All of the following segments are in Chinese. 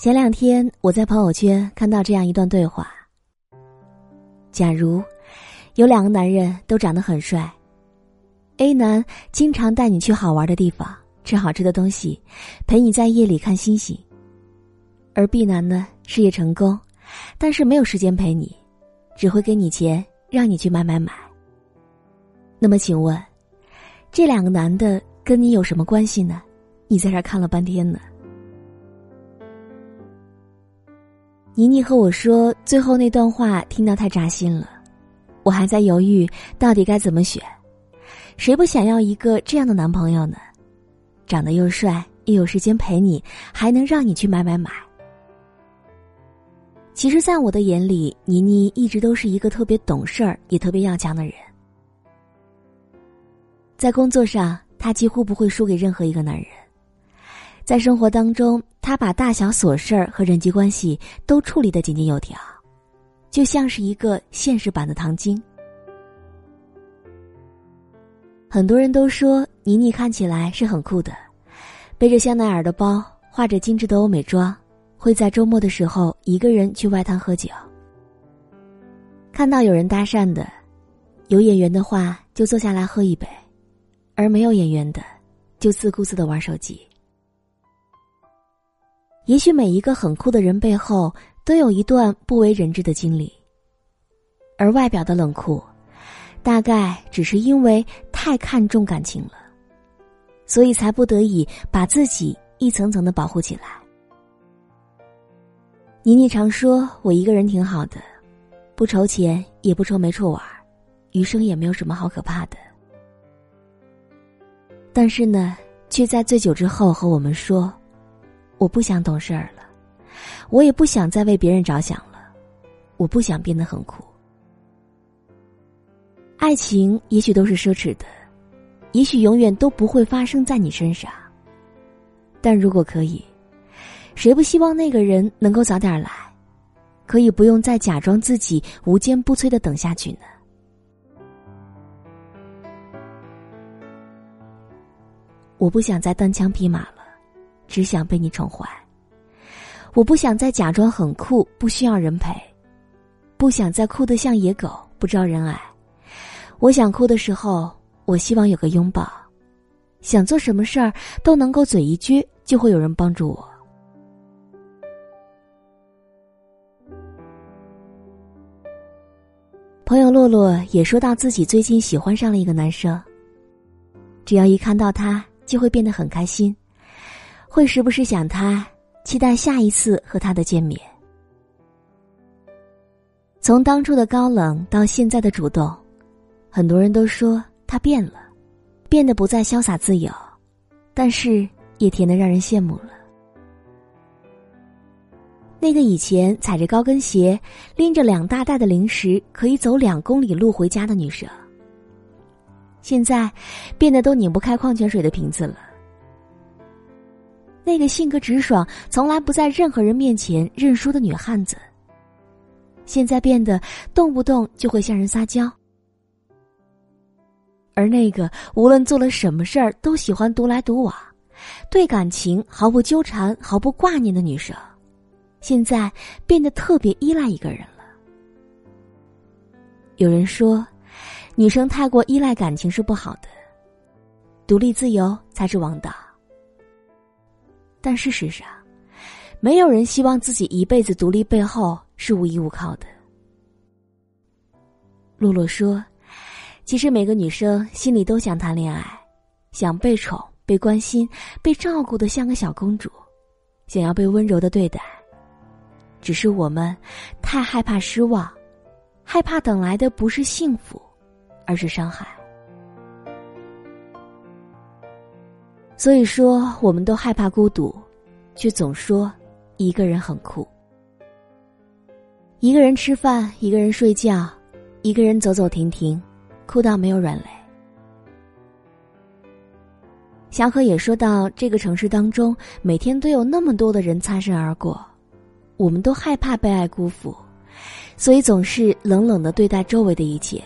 前两天我在朋友圈看到这样一段对话：假如有两个男人都长得很帅，A 男经常带你去好玩的地方，吃好吃的东西，陪你在夜里看星星；而 B 男呢，事业成功，但是没有时间陪你，只会给你钱让你去买买买。那么请问，这两个男的跟你有什么关系呢？你在这看了半天呢。妮妮和我说，最后那段话听到太扎心了，我还在犹豫到底该怎么选。谁不想要一个这样的男朋友呢？长得又帅，又有时间陪你，还能让你去买买买。其实，在我的眼里，妮妮一直都是一个特别懂事儿也特别要强的人。在工作上，她几乎不会输给任何一个男人。在生活当中，他把大小琐事儿和人际关系都处理得井井有条，就像是一个现实版的唐晶。很多人都说倪妮看起来是很酷的，背着香奈儿的包，化着精致的欧美妆，会在周末的时候一个人去外滩喝酒。看到有人搭讪的，有眼缘的话就坐下来喝一杯，而没有眼缘的，就自顾自的玩手机。也许每一个很酷的人背后都有一段不为人知的经历，而外表的冷酷，大概只是因为太看重感情了，所以才不得已把自己一层层的保护起来。妮妮常说：“我一个人挺好的，不愁钱，也不愁没处玩，余生也没有什么好可怕的。”但是呢，却在醉酒之后和我们说。我不想懂事儿了，我也不想再为别人着想了，我不想变得很苦。爱情也许都是奢侈的，也许永远都不会发生在你身上。但如果可以，谁不希望那个人能够早点来，可以不用再假装自己无坚不摧的等下去呢？我不想再单枪匹马了。只想被你宠坏，我不想再假装很酷，不需要人陪，不想再哭得像野狗，不招人爱。我想哭的时候，我希望有个拥抱，想做什么事儿都能够嘴一撅，就会有人帮助我。朋友洛洛也说到自己最近喜欢上了一个男生，只要一看到他，就会变得很开心。会时不时想他，期待下一次和他的见面。从当初的高冷到现在的主动，很多人都说他变了，变得不再潇洒自由，但是也甜得让人羡慕了。那个以前踩着高跟鞋，拎着两大袋的零食，可以走两公里路回家的女生，现在变得都拧不开矿泉水的瓶子了。那个性格直爽、从来不在任何人面前认输的女汉子，现在变得动不动就会向人撒娇；而那个无论做了什么事儿都喜欢独来独往、对感情毫不纠缠、毫不挂念的女生，现在变得特别依赖一个人了。有人说，女生太过依赖感情是不好的，独立自由才是王道。但事实上，没有人希望自己一辈子独立背后是无依无靠的。露露说：“其实每个女生心里都想谈恋爱，想被宠、被关心、被照顾的像个小公主，想要被温柔的对待。只是我们太害怕失望，害怕等来的不是幸福，而是伤害。”所以说，我们都害怕孤独，却总说一个人很酷。一个人吃饭，一个人睡觉，一个人走走停停，哭到没有软肋。小可也说到，这个城市当中，每天都有那么多的人擦身而过，我们都害怕被爱辜负，所以总是冷冷的对待周围的一切。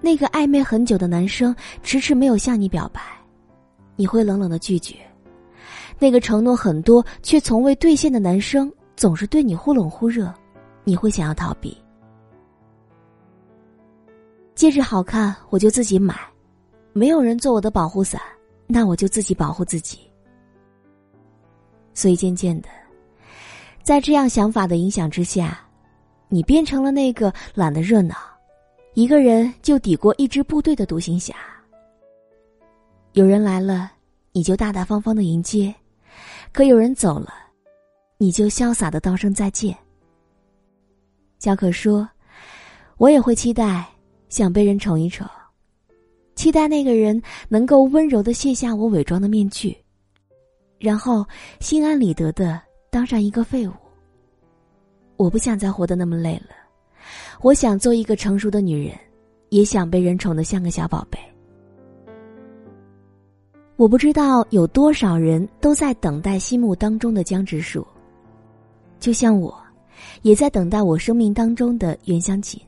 那个暧昧很久的男生，迟迟没有向你表白。你会冷冷的拒绝，那个承诺很多却从未兑现的男生总是对你忽冷忽热，你会想要逃避。戒指好看，我就自己买；没有人做我的保护伞，那我就自己保护自己。所以渐渐的，在这样想法的影响之下，你变成了那个懒得热闹，一个人就抵过一支部队的独行侠。有人来了，你就大大方方的迎接；可有人走了，你就潇洒的道声再见。小可说：“我也会期待，想被人宠一宠，期待那个人能够温柔的卸下我伪装的面具。”然后心安理得的当上一个废物。我不想再活得那么累了，我想做一个成熟的女人，也想被人宠得像个小宝贝。我不知道有多少人都在等待心目当中的江直树，就像我，也在等待我生命当中的袁湘琴。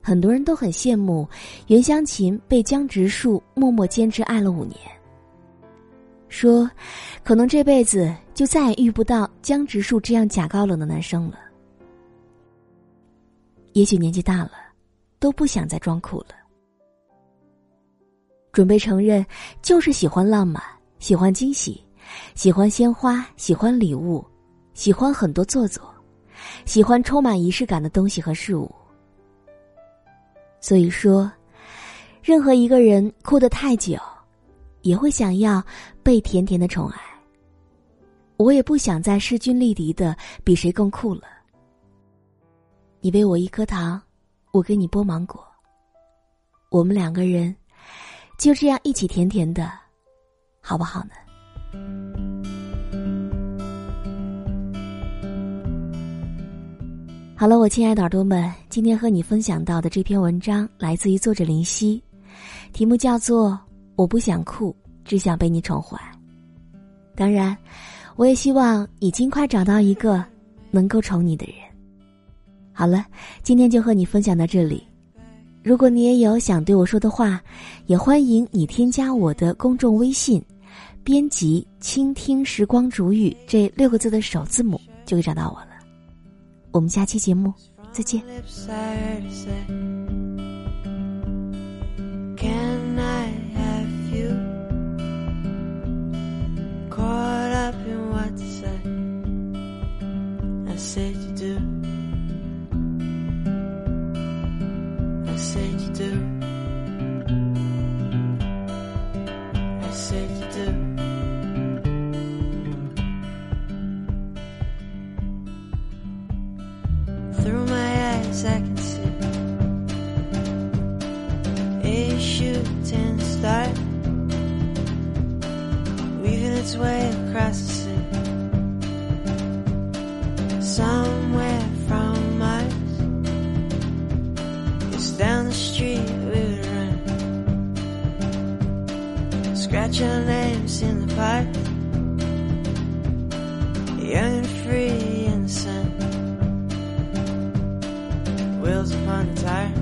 很多人都很羡慕袁湘琴被江直树默默坚持爱了五年。说，可能这辈子就再也遇不到江直树这样假高冷的男生了。也许年纪大了，都不想再装酷了。准备承认，就是喜欢浪漫，喜欢惊喜，喜欢鲜花，喜欢礼物，喜欢很多做作，喜欢充满仪式感的东西和事物。所以说，任何一个人哭得太久。也会想要被甜甜的宠爱。我也不想再势均力敌的比谁更酷了。你喂我一颗糖，我给你剥芒果。我们两个人就这样一起甜甜的，好不好呢？好了，我亲爱的耳朵们，今天和你分享到的这篇文章来自于作者林夕，题目叫做。我不想哭，只想被你宠坏。当然，我也希望你尽快找到一个能够宠你的人。好了，今天就和你分享到这里。如果你也有想对我说的话，也欢迎你添加我的公众微信，编辑“倾听时光煮雨”这六个字的首字母，就会找到我了。我们下期节目再见。Somewhere from Mars, it's down the street we run, scratch our names in the park, young and free in the sun wheels upon the tire.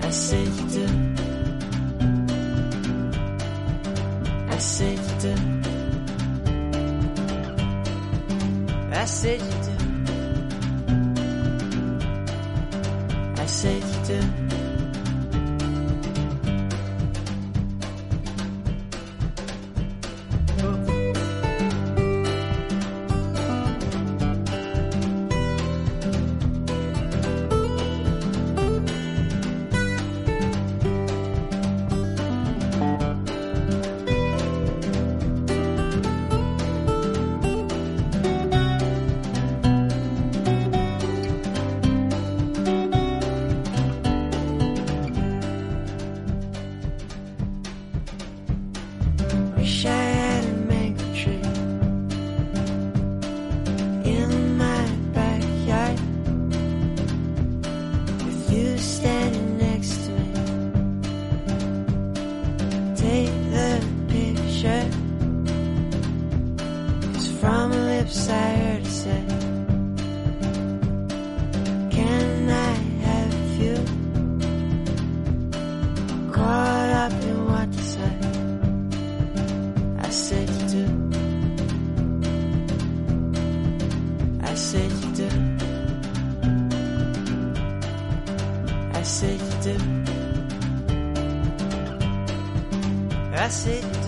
I said you do. I said you do. I said you do. I said you do. Said you do. I said you.